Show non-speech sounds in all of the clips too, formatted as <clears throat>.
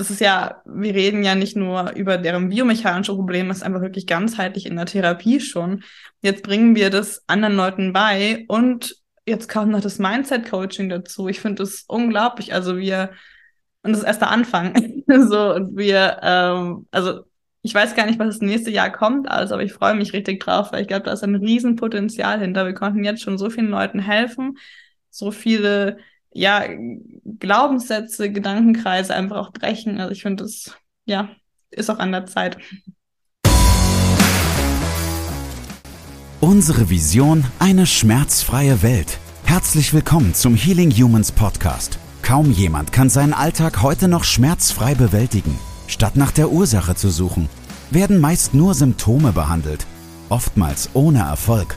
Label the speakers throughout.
Speaker 1: das ist ja, wir reden ja nicht nur über deren biomechanische Probleme, es ist einfach wirklich ganzheitlich in der Therapie schon. Jetzt bringen wir das anderen Leuten bei und jetzt kommt noch das Mindset-Coaching dazu. Ich finde das unglaublich. Also wir, und das ist erst der Anfang. <laughs> so, und wir, ähm, also ich weiß gar nicht, was das nächste Jahr kommt, also, aber ich freue mich richtig drauf, weil ich glaube, da ist ein Riesenpotenzial hinter. Wir konnten jetzt schon so vielen Leuten helfen, so viele ja, Glaubenssätze, Gedankenkreise einfach auch brechen. Also ich finde, das ja, ist auch an der Zeit.
Speaker 2: Unsere Vision, eine schmerzfreie Welt. Herzlich willkommen zum Healing Humans Podcast. Kaum jemand kann seinen Alltag heute noch schmerzfrei bewältigen. Statt nach der Ursache zu suchen, werden meist nur Symptome behandelt, oftmals ohne Erfolg.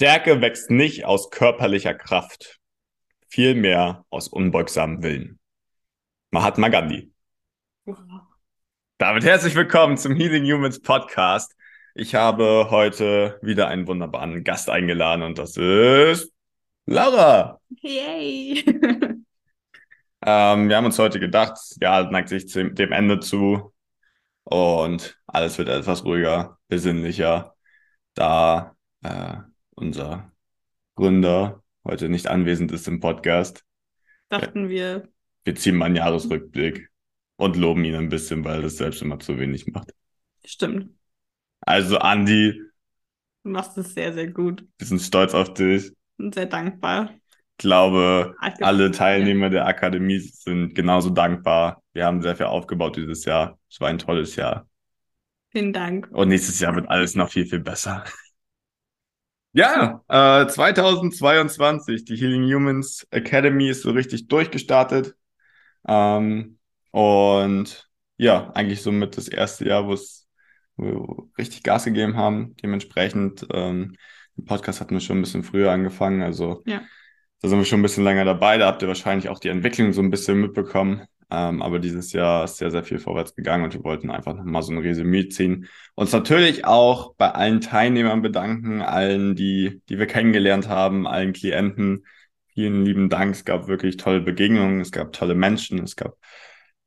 Speaker 3: Stärke wächst nicht aus körperlicher Kraft, vielmehr aus unbeugsamem Willen. Mahatma Gandhi. Damit herzlich willkommen zum Healing Humans Podcast. Ich habe heute wieder einen wunderbaren Gast eingeladen und das ist Laura.
Speaker 1: Yay!
Speaker 3: ähm, wir haben uns heute gedacht, ja, neigt sich dem Ende zu und alles wird etwas ruhiger, besinnlicher, da äh, unser Gründer, heute nicht anwesend ist im Podcast.
Speaker 1: Dachten wir.
Speaker 3: Wir ziehen mal einen Jahresrückblick und loben ihn ein bisschen, weil das selbst immer zu wenig macht.
Speaker 1: Stimmt.
Speaker 3: Also, Andi.
Speaker 1: Du machst es sehr, sehr gut.
Speaker 3: Wir sind stolz auf dich.
Speaker 1: Und sehr dankbar.
Speaker 3: Ich glaube, alle Teilnehmer der Akademie sind genauso dankbar. Wir haben sehr viel aufgebaut dieses Jahr. Es war ein tolles Jahr.
Speaker 1: Vielen Dank.
Speaker 3: Und nächstes Jahr wird alles noch viel, viel besser. Ja, äh, 2022, die Healing Humans Academy ist so richtig durchgestartet. Ähm, und ja, eigentlich somit das erste Jahr, wo es richtig Gas gegeben haben. Dementsprechend, ähm, den Podcast hatten wir schon ein bisschen früher angefangen. Also
Speaker 1: ja.
Speaker 3: da sind wir schon ein bisschen länger dabei. Da habt ihr wahrscheinlich auch die Entwicklung so ein bisschen mitbekommen. Ähm, aber dieses Jahr ist sehr, sehr viel vorwärts gegangen und wir wollten einfach nochmal so ein Resümee ziehen. Uns natürlich auch bei allen Teilnehmern bedanken, allen, die, die wir kennengelernt haben, allen Klienten. Vielen lieben Dank. Es gab wirklich tolle Begegnungen, es gab tolle Menschen, es gab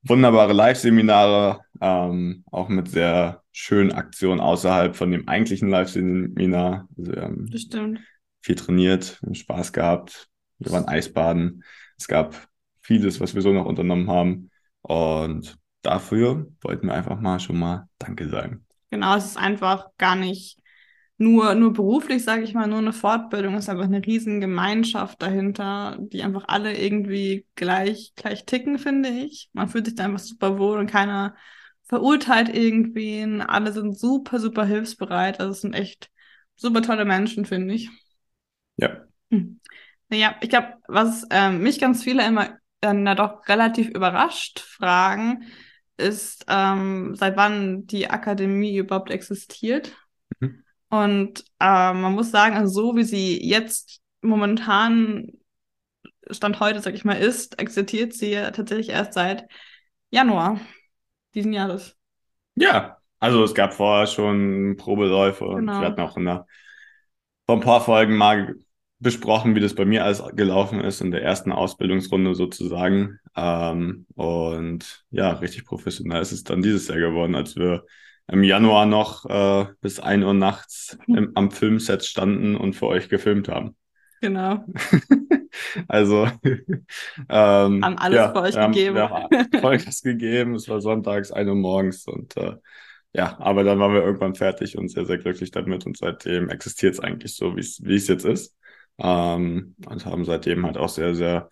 Speaker 3: wunderbare Live-Seminare, ähm, auch mit sehr schönen Aktionen außerhalb von dem eigentlichen Live-Seminar. Also, ähm,
Speaker 1: das stimmt.
Speaker 3: Viel trainiert, Spaß gehabt. Wir waren Eisbaden. Es gab vieles, was wir so noch unternommen haben. Und dafür wollten wir einfach mal schon mal Danke sagen.
Speaker 1: Genau, es ist einfach gar nicht nur, nur beruflich, sage ich mal, nur eine Fortbildung, es ist einfach eine riesen Gemeinschaft dahinter, die einfach alle irgendwie gleich, gleich ticken, finde ich. Man fühlt sich da einfach super wohl und keiner verurteilt irgendwen. Alle sind super, super hilfsbereit. Also es sind echt super tolle Menschen, finde ich.
Speaker 3: Ja.
Speaker 1: Hm. Naja, ich glaube, was ähm, mich ganz viele immer dann doch relativ überrascht fragen, ist, ähm, seit wann die Akademie überhaupt existiert. Mhm. Und äh, man muss sagen, also so wie sie jetzt momentan Stand heute, sag ich mal, ist, existiert sie tatsächlich erst seit Januar diesen Jahres.
Speaker 3: Ja, also es gab vorher schon Probeläufe genau. und wir hatten auch in der, vor ein paar Folgen mal besprochen, wie das bei mir alles gelaufen ist in der ersten Ausbildungsrunde sozusagen. Ähm, und ja, richtig professionell ist es dann dieses Jahr geworden, als wir im Januar noch äh, bis 1 Uhr nachts im, am Filmset standen und für euch gefilmt haben.
Speaker 1: Genau. <laughs>
Speaker 3: also <laughs>
Speaker 1: ähm, haben alles ja, für euch
Speaker 3: haben,
Speaker 1: gegeben.
Speaker 3: Ja, <laughs> Vollgas gegeben. Es war sonntags, 1 Uhr morgens und äh, ja, aber dann waren wir irgendwann fertig und sehr, sehr glücklich damit und seitdem existiert es eigentlich so, wie es jetzt ist ähm, und haben seitdem halt auch sehr, sehr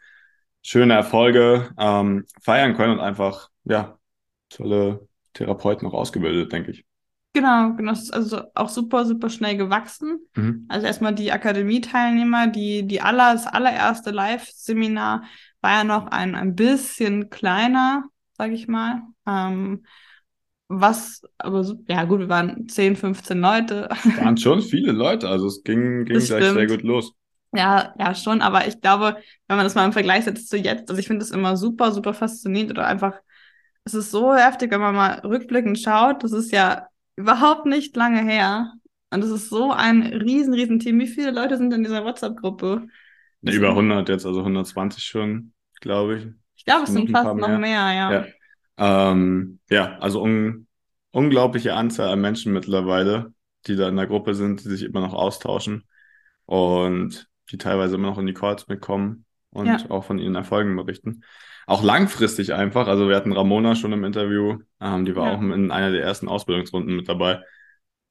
Speaker 3: schöne Erfolge ähm, feiern können und einfach, ja, tolle Therapeuten auch ausgebildet, denke ich.
Speaker 1: Genau, genau. Das ist also auch super, super schnell gewachsen. Mhm. Also erstmal die Akademie-Teilnehmer, die, die aller, das allererste Live-Seminar war ja noch ein, ein bisschen kleiner, sage ich mal. Ähm, was, aber ja gut, wir waren 10, 15 Leute.
Speaker 3: Waren <laughs> schon viele Leute, also es ging, ging
Speaker 1: Das
Speaker 3: gleich sehr
Speaker 1: stimmt.
Speaker 3: gut los.
Speaker 1: Ja, ja, schon, aber ich glaube, wenn man das mal im Vergleich setzt zu jetzt, also ich finde das immer super, super faszinierend oder einfach, es ist so heftig, wenn man mal rückblickend schaut, das ist ja überhaupt nicht lange her. Und es ist so ein riesen, riesen Team. Wie viele Leute sind in dieser WhatsApp-Gruppe?
Speaker 3: Ne, über 100 jetzt, also 120 schon, glaube ich.
Speaker 1: Ich glaube, es sind fast
Speaker 3: paar
Speaker 1: noch
Speaker 3: mehr.
Speaker 1: mehr, ja.
Speaker 3: Ja. Ähm, ja, also un unglaubliche Anzahl an Menschen mittlerweile, die da in der Gruppe sind, die sich immer noch austauschen und die teilweise immer noch in die Calls mitkommen und
Speaker 1: Ja.
Speaker 3: auch von ihren Erfolgen berichten. Auch langfristig einfach. Also wir hatten Ramona schon im Interview, ähm, die war
Speaker 1: Ja.
Speaker 3: auch in einer der ersten Ausbildungsrunden mit dabei.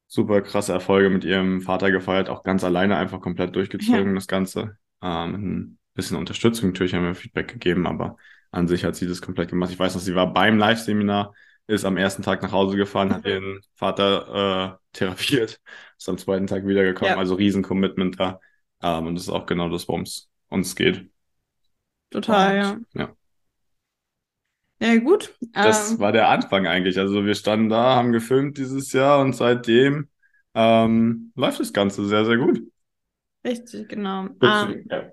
Speaker 3: Super krasse Erfolge mit ihrem Vater gefeiert, auch ganz alleine einfach komplett durchgezogen, das Ganze. Ähm, ein bisschen Unterstützung natürlich haben wir Feedback gegeben, aber an sich hat sie das komplett gemacht. Ich weiß noch, sie war beim Live-Seminar, ist am ersten Tag nach Hause gefahren, hat ihren Vater äh, <laughs> therapiert, ist am zweiten Tag wiedergekommen,
Speaker 1: Ja.
Speaker 3: also riesen Commitment da. Ähm, und das ist auch genau das, worum es uns geht.
Speaker 1: Total, ja.
Speaker 3: Und, ja.
Speaker 1: Ja, gut.
Speaker 3: Das
Speaker 1: Ähm,
Speaker 3: war der Anfang eigentlich. Also wir standen da, haben gefilmt dieses Jahr und seitdem ähm, läuft das Ganze sehr, sehr gut.
Speaker 1: richtig, genau. Ähm,
Speaker 3: Ja.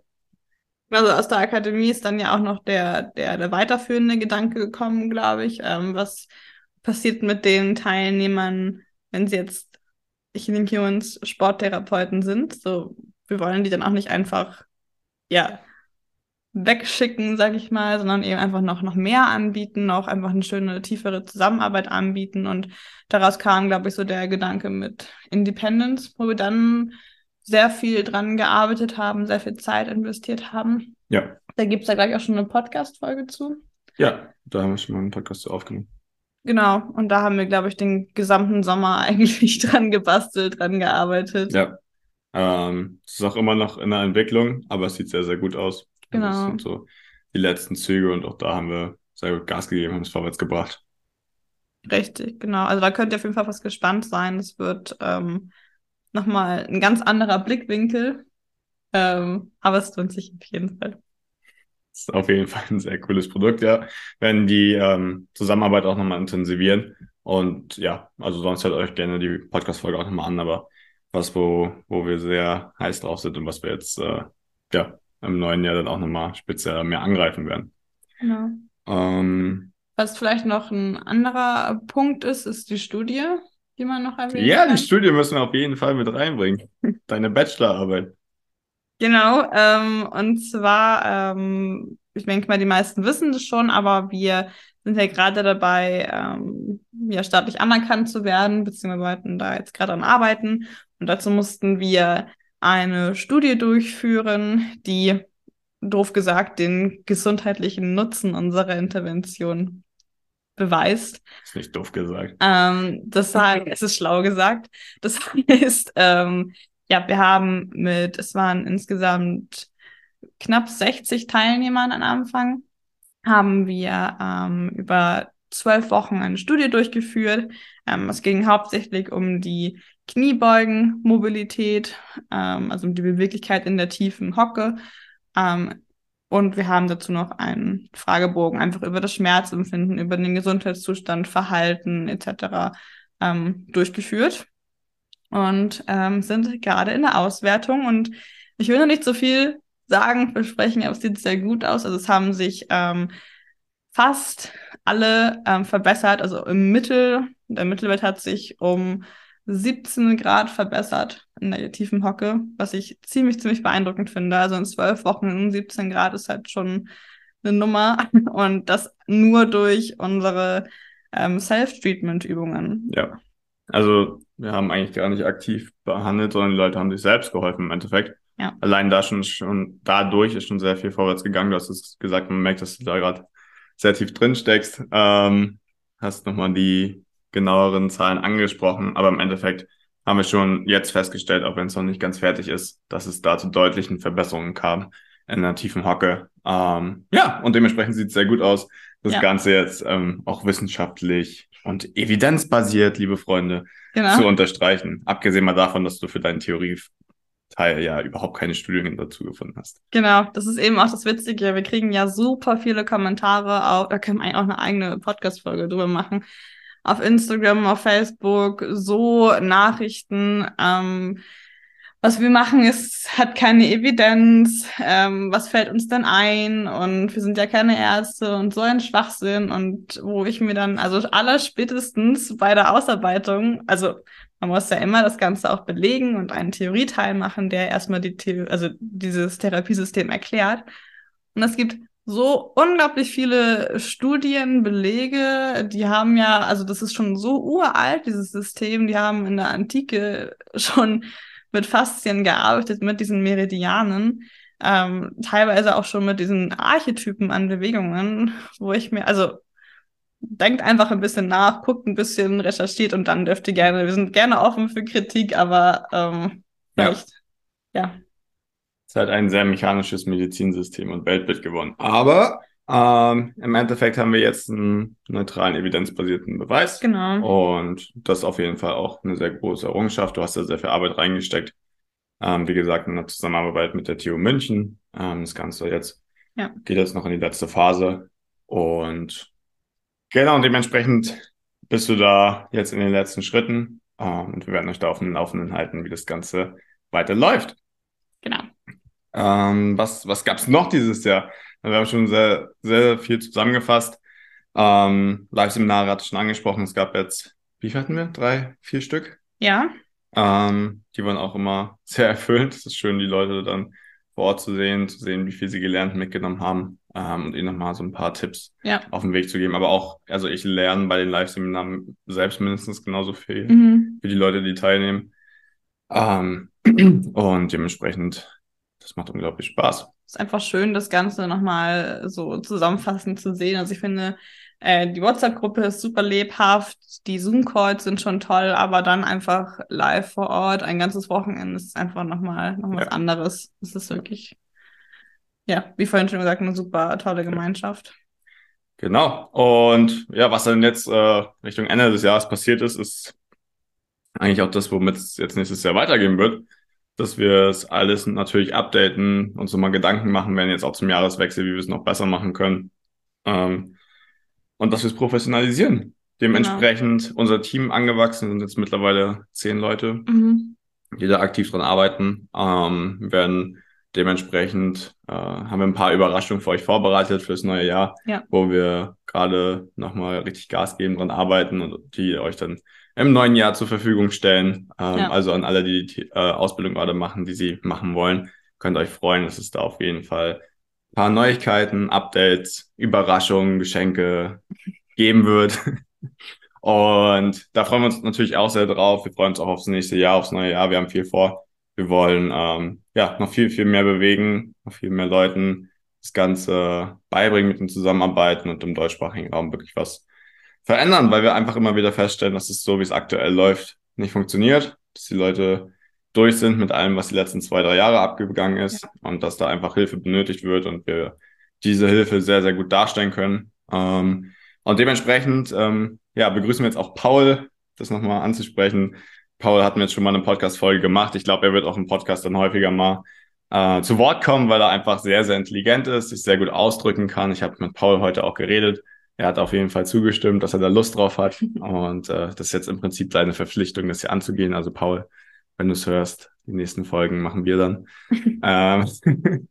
Speaker 1: Also aus der Akademie ist dann ja auch noch der, der, der weiterführende Gedanke gekommen, glaube ich. Ähm, was passiert mit den Teilnehmern, wenn sie jetzt Healing Humans Sporttherapeuten sind? So, wir wollen die dann auch nicht einfach, ja, wegschicken, sag ich mal, sondern eben einfach noch, noch mehr anbieten, noch einfach eine schöne, tiefere Zusammenarbeit anbieten. Und daraus kam, glaube ich, so der Gedanke mit Independence, wo wir dann sehr viel dran gearbeitet haben, sehr viel Zeit investiert haben.
Speaker 3: Ja.
Speaker 1: Da gibt es ja gleich auch schon eine Podcast-Folge zu.
Speaker 3: ja, da haben wir schon mal einen Podcast zu aufgenommen.
Speaker 1: Genau, und da haben wir, glaube ich, den gesamten Sommer <laughs> eigentlich dran gebastelt, dran gearbeitet.
Speaker 3: Ja. Ähm, es ist auch immer noch in der Entwicklung, aber es sieht sehr, sehr gut aus. Also
Speaker 1: Genau.
Speaker 3: Das sind so die letzten Züge und auch da haben wir sehr gut Gas gegeben, haben es vorwärts gebracht.
Speaker 1: Richtig, genau. Also da könnt ihr auf jeden Fall was gespannt sein. Es wird ähm, nochmal ein ganz anderer Blickwinkel. Ähm, aber es lohnt sich auf jeden Fall.
Speaker 3: Das ist auf jeden Fall ein sehr cooles Produkt, ja. Werden die ähm, Zusammenarbeit auch nochmal intensivieren. Und ja, also sonst hört euch gerne die Podcast-Folge auch nochmal an, aber was, wo, wo wir sehr heiß drauf sind und was wir jetzt äh, ja im neuen Jahr dann auch nochmal speziell mehr angreifen werden.
Speaker 1: Genau.
Speaker 3: Ähm,
Speaker 1: Was vielleicht noch ein anderer Punkt ist, ist die Studie, die man noch erwähnen
Speaker 3: ja,
Speaker 1: kann.
Speaker 3: die Studie müssen wir auf jeden Fall mit reinbringen. <laughs> Deine Bachelorarbeit.
Speaker 1: Genau, ähm, und zwar, ähm, ich denke mal, die meisten wissen das schon, aber wir sind ja gerade dabei, ähm, ja, staatlich anerkannt zu werden, beziehungsweise wollten da jetzt gerade an arbeiten. Und dazu mussten wir eine Studie durchführen, die, doof gesagt, den gesundheitlichen Nutzen unserer Intervention beweist.
Speaker 3: Ist nicht doof gesagt.
Speaker 1: Ähm, das heißt, es ist schlau gesagt. Das <laughs> heißt, ähm, ja, wir haben mit, es waren insgesamt knapp 60 Teilnehmern am Anfang, haben wir ähm, über zwölf Wochen eine Studie durchgeführt. Ähm, es ging hauptsächlich um die Kniebeugenmobilität, ähm, also die Beweglichkeit in der tiefen Hocke. Ähm, und wir haben dazu noch einen Fragebogen einfach über das Schmerzempfinden, über den Gesundheitszustand, Verhalten etc. Ähm, durchgeführt und ähm, sind gerade in der Auswertung. Und ich will noch nicht so viel sagen, versprechen, aber es sieht sehr gut aus. Also es haben sich ähm, fast alle ähm, verbessert. Also im Mittel, der Mittelwert hat sich um 17 Grad verbessert in der tiefen Hocke, was ich ziemlich, ziemlich beeindruckend finde. Also in zwölf Wochen um 17 Grad ist halt schon eine Nummer. <laughs> Und das nur durch unsere ähm, Self-Treatment-Übungen.
Speaker 3: Ja. Also wir haben eigentlich gar nicht aktiv behandelt, sondern die Leute haben sich selbst geholfen im Endeffekt.
Speaker 1: Ja.
Speaker 3: Allein da schon, schon dadurch ist schon sehr viel vorwärts gegangen. Du hast es gesagt, man merkt, dass du da gerade sehr tief drin steckst. Ähm, hast nochmal die genaueren Zahlen angesprochen, aber im Endeffekt haben wir schon jetzt festgestellt, auch wenn es noch nicht ganz fertig ist, dass es da zu deutlichen Verbesserungen kam in der tiefen Hocke. Ähm, ja, und dementsprechend sieht es sehr gut aus. Das
Speaker 1: Ja.
Speaker 3: Ganze jetzt ähm, auch wissenschaftlich und evidenzbasiert, liebe Freunde,
Speaker 1: Genau.
Speaker 3: zu unterstreichen. Abgesehen mal davon, dass du für deine Theorie Teil ja überhaupt keine Studien dazu gefunden hast.
Speaker 1: Genau, das ist eben auch das Witzige. Wir kriegen ja super viele Kommentare auf, da können wir eigentlich auch eine eigene Podcast-Folge drüber machen. Auf Instagram, auf Facebook, so Nachrichten. Ähm, was wir machen, ist, hat keine Evidenz. Ähm, was fällt uns denn ein? Und wir sind ja keine Ärzte und so ein Schwachsinn. Und wo ich mir dann, also aller spätestens bei der Ausarbeitung, also man muss ja immer das Ganze auch belegen und einen Theorieteil machen, der erstmal die The also dieses Therapiesystem erklärt. Und es gibt so unglaublich viele Studien, Belege, die haben ja, also das ist schon so uralt, dieses System, die haben in der Antike <laughs> schon mit Faszien gearbeitet, mit diesen Meridianen, ähm, teilweise auch schon mit diesen Archetypen an Bewegungen, <laughs> wo ich mir, also denkt einfach ein bisschen nach, guckt ein bisschen, recherchiert und dann dürft ihr gerne, wir sind gerne offen für Kritik, aber ähm, vielleicht, ja. ja.
Speaker 3: Es hat ein sehr mechanisches Medizinsystem und Weltbild gewonnen. Aber ähm, im Endeffekt haben wir jetzt einen neutralen, evidenzbasierten Beweis.
Speaker 1: Genau.
Speaker 3: Und das ist auf jeden Fall auch eine sehr große Errungenschaft. Du hast da sehr viel Arbeit reingesteckt. Ähm, wie gesagt, in der Zusammenarbeit mit der TU München. Ähm, das Ganze jetzt ja. geht jetzt noch in die letzte Phase. Und Genau, und dementsprechend bist du da jetzt in den letzten Schritten. Ähm, und wir werden euch da auf dem Laufenden halten, wie das Ganze weiterläuft.
Speaker 1: Genau.
Speaker 3: Ähm, was was gab es noch dieses Jahr? Wir haben schon sehr, sehr viel zusammengefasst. Ähm, Live-Seminare hatte ich schon angesprochen. Es gab jetzt, wie viel hatten wir? Drei, vier Stück?
Speaker 1: Ja.
Speaker 3: Ähm, die waren auch immer <laughs> sehr erfüllend. Es ist schön, die Leute dann vor Ort zu sehen, zu sehen, wie viel sie gelernt mitgenommen haben ähm, und ihnen nochmal so ein paar Tipps
Speaker 1: ja.
Speaker 3: auf den Weg zu geben. Aber auch, also ich lerne bei den Live-Seminaren selbst mindestens genauso viel
Speaker 1: mhm.
Speaker 3: wie die Leute, die teilnehmen. Ähm, <clears throat> und dementsprechend, das macht unglaublich Spaß.
Speaker 1: Es ist einfach schön, das Ganze nochmal so zusammenfassend zu sehen. Also ich finde, äh, die WhatsApp-Gruppe ist super lebhaft, die Zoom-Calls sind schon toll, aber dann einfach live vor Ort, ein ganzes Wochenende ist einfach nochmal noch was ja. anderes. Es ist wirklich ja, wie vorhin schon gesagt, eine super tolle Gemeinschaft.
Speaker 3: Genau. Und ja, was dann jetzt äh, Richtung Ende des Jahres passiert ist, ist eigentlich auch das, womit es jetzt nächstes Jahr weitergehen wird. Dass wir es alles natürlich updaten, uns so mal Gedanken machen werden, jetzt auch zum Jahreswechsel, wie wir es noch besser machen können. Ähm, und dass wir es professionalisieren. Dementsprechend genau. unser Team angewachsen, sind jetzt mittlerweile zehn Leute,
Speaker 1: mhm.
Speaker 3: die da aktiv dran arbeiten. Ähm, werden Dementsprechend äh, haben wir ein paar Überraschungen für euch vorbereitet fürs neue Jahr,
Speaker 1: ja.
Speaker 3: wo wir gerade nochmal richtig Gas geben, dran arbeiten und die euch dann im neuen Jahr zur Verfügung stellen. Ähm, ja. Also an alle, die die äh, Ausbildung gerade machen, die sie machen wollen, könnt euch freuen, dass es da auf jeden Fall ein paar Neuigkeiten, Updates, Überraschungen, Geschenke geben wird. <laughs> Und da freuen wir uns natürlich auch sehr drauf. Wir freuen uns auch aufs nächste Jahr, aufs neue Jahr. Wir haben viel vor. Wir wollen ähm, ja noch viel, viel mehr bewegen, noch viel mehr Leuten das Ganze beibringen mit dem Zusammenarbeiten und im deutschsprachigen Raum wirklich was verändern, weil wir einfach immer wieder feststellen, dass es so, wie es aktuell läuft, nicht funktioniert, dass die Leute durch sind mit allem, was die letzten zwei, drei Jahre abgegangen ist ja. und dass da einfach Hilfe benötigt wird und wir diese Hilfe sehr, sehr gut darstellen können. Ähm, und dementsprechend ähm, ja, begrüßen wir jetzt auch Paul, das nochmal anzusprechen. Paul hat mir jetzt schon mal eine Podcast-Folge gemacht. Ich glaube, er wird auch im Podcast dann häufiger mal äh, zu Wort kommen, weil er einfach sehr, sehr intelligent ist, sich sehr gut ausdrücken kann. Ich habe mit Paul heute auch geredet. Er hat auf jeden Fall zugestimmt, dass er da Lust drauf hat. Und äh, das ist jetzt im Prinzip seine Verpflichtung, das hier anzugehen. Also Paul, wenn du es hörst, die nächsten Folgen machen wir dann. <laughs> ähm, <laughs>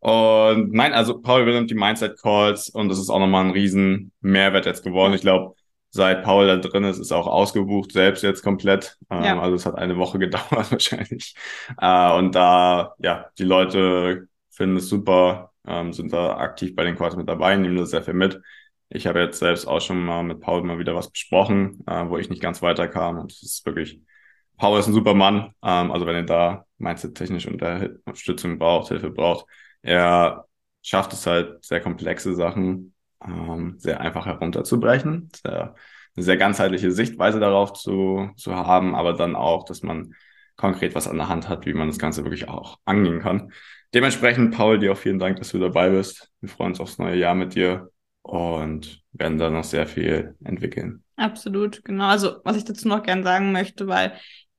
Speaker 3: und nein, also Paul übernimmt die Mindset Calls und das ist auch nochmal ein riesen Mehrwert jetzt geworden. Ich glaube, seit Paul da drin ist, ist auch ausgebucht, selbst jetzt komplett. Ähm, ja. Also es hat eine Woche <laughs> gedauert wahrscheinlich. Äh, und da, ja, die Leute finden es super, ähm, sind da aktiv bei den Quarters mit dabei, nehmen das sehr viel mit. Ich habe jetzt selbst auch schon mal mit Paul mal wieder was besprochen, äh, wo ich nicht ganz weiterkam. Und es ist wirklich, Paul ist ein super Mann. Ähm, also wenn ihr da mindset technisch Unterstützung braucht, Hilfe braucht, er schafft es halt, sehr komplexe Sachen ähm, sehr einfach herunterzubrechen, sehr, eine sehr ganzheitliche Sichtweise darauf zu, zu haben, aber dann auch, dass man konkret was an der Hand hat, wie man das Ganze wirklich auch angehen kann. Dementsprechend, Paul, dir auch vielen Dank, dass du dabei bist. Wir freuen uns aufs neue Jahr mit dir und werden da noch sehr viel entwickeln.
Speaker 1: Absolut, genau. Also, was ich dazu noch gern sagen möchte, weil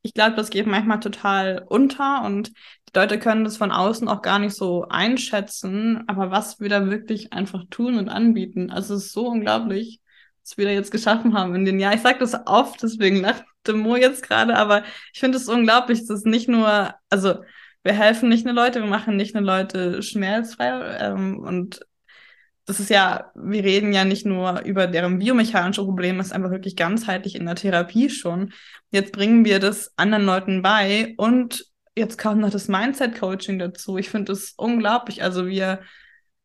Speaker 1: ich glaube, das geht manchmal total unter und die Leute können das von außen auch gar nicht so einschätzen, aber was wir da wirklich einfach tun und anbieten, also es ist so unglaublich, was wir da jetzt geschaffen haben in den Jahren. Ich sage das oft, deswegen lacht Mo jetzt gerade, aber ich finde es unglaublich, dass nicht nur, also wir helfen nicht nur Leute, wir machen nicht nur Leute schmerzfrei ähm, und das ist ja, wir reden ja nicht nur über deren biomechanische Probleme, es ist einfach wirklich ganzheitlich in der Therapie schon. Jetzt bringen wir das anderen Leuten bei und jetzt kommt noch das Mindset-Coaching dazu. Ich finde das unglaublich. Also wir,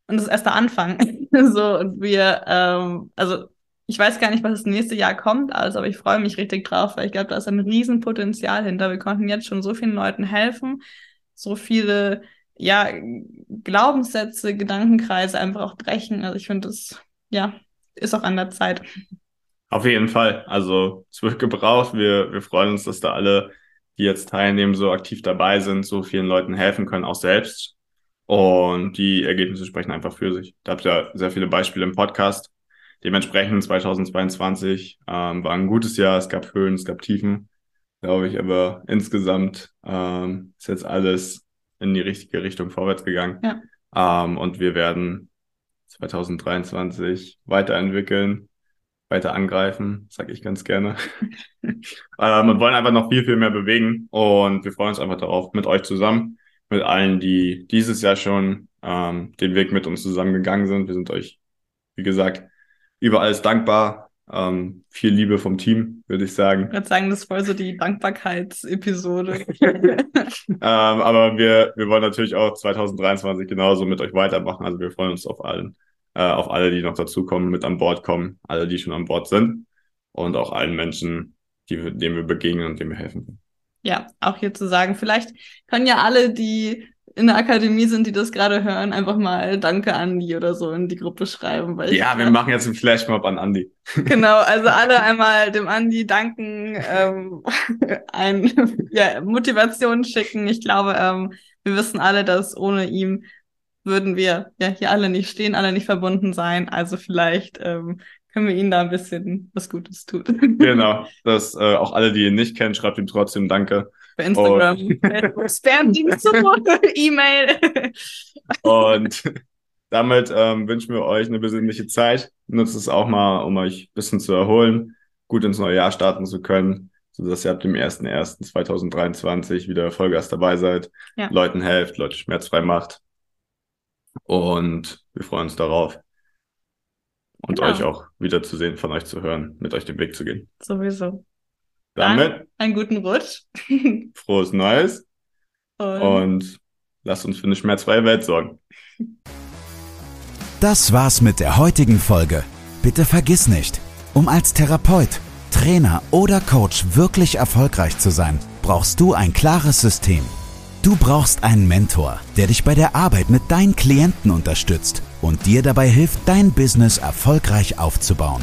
Speaker 1: und das ist erst der Anfang. <laughs> so, und wir, ähm, also ich weiß gar nicht, was das nächste Jahr kommt, also, aber ich freue mich richtig drauf, weil ich glaube, da ist ein Riesenpotenzial hinter. Wir konnten jetzt schon so vielen Leuten helfen, so viele ja, Glaubenssätze, Gedankenkreise einfach auch brechen. Also ich finde, das ja, ist auch an der Zeit.
Speaker 3: Auf jeden Fall. Also es wird gebraucht. Wir, wir freuen uns, dass da alle, die jetzt teilnehmen, so aktiv dabei sind, so vielen Leuten helfen können, auch selbst. Und die Ergebnisse sprechen einfach für sich. Da habt ihr sehr viele Beispiele im Podcast. Dementsprechend 2022 ähm, war ein gutes Jahr. Es gab Höhen, es gab Tiefen, glaube ich. Aber insgesamt ähm, ist jetzt alles in die richtige Richtung vorwärts gegangen. Ja. Ähm, und wir werden 2023 weiterentwickeln, weiter angreifen, sage ich ganz gerne. <laughs> ähm, und wollen einfach noch viel, viel mehr bewegen. Und wir freuen uns einfach darauf, mit euch zusammen, mit allen, die dieses Jahr schon ähm, den Weg mit uns zusammengegangen sind. Wir sind euch, wie gesagt, über alles dankbar. Ähm, viel Liebe vom Team, würde ich sagen.
Speaker 1: Ich würde sagen, das ist voll so die Dankbarkeitsepisode. <laughs> <laughs>
Speaker 3: ähm, aber wir, wir wollen natürlich auch 2023 genauso mit euch weitermachen. Also wir freuen uns auf allen, äh, auf alle, die noch dazukommen, mit an Bord kommen, alle, die schon an Bord sind und auch allen Menschen, die, denen wir begegnen und denen wir helfen können.
Speaker 1: Ja, auch hier zu sagen, vielleicht können ja alle, die in der Akademie sind, die das gerade hören, einfach mal Danke Andi oder so in die Gruppe schreiben.
Speaker 3: Weil ja, wir machen jetzt einen Flashmob an Andi. <laughs>
Speaker 1: Genau, also alle einmal dem Andi danken, ähm, <laughs> ein ja, Motivation schicken. Ich glaube, ähm, wir wissen alle, dass ohne ihm würden wir ja hier alle nicht stehen, alle nicht verbunden sein. Also vielleicht ähm, können wir ihnen da ein bisschen was Gutes tun.
Speaker 3: Genau, <laughs> dass äh, auch alle, die ihn nicht kennen, schreibt ihm trotzdem Danke.
Speaker 1: Bei Instagram, Spam-Dienst, <laughs> E-Mail.
Speaker 3: Und damit ähm, wünschen wir euch eine besinnliche Zeit. Nutzt es auch mal, um euch ein bisschen zu erholen, gut ins neue Jahr starten zu können, sodass ihr ab dem 01.01.2023 wieder Vollgas dabei seid, ja. Leuten helft, Leute schmerzfrei macht. Und wir freuen uns darauf. Und genau. euch auch wiederzusehen, von euch zu hören, mit euch den Weg zu gehen.
Speaker 1: Sowieso.
Speaker 3: Damit
Speaker 1: Dann einen guten Rutsch. <laughs>
Speaker 3: frohes Neues. Und, und lasst uns für eine schmerzfreie Welt sorgen.
Speaker 2: Das war's mit der heutigen Folge. Bitte vergiss nicht, um als Therapeut, Trainer oder Coach wirklich erfolgreich zu sein, brauchst du ein klares System. Du brauchst einen Mentor, der dich bei der Arbeit mit deinen Klienten unterstützt und dir dabei hilft, dein Business erfolgreich aufzubauen.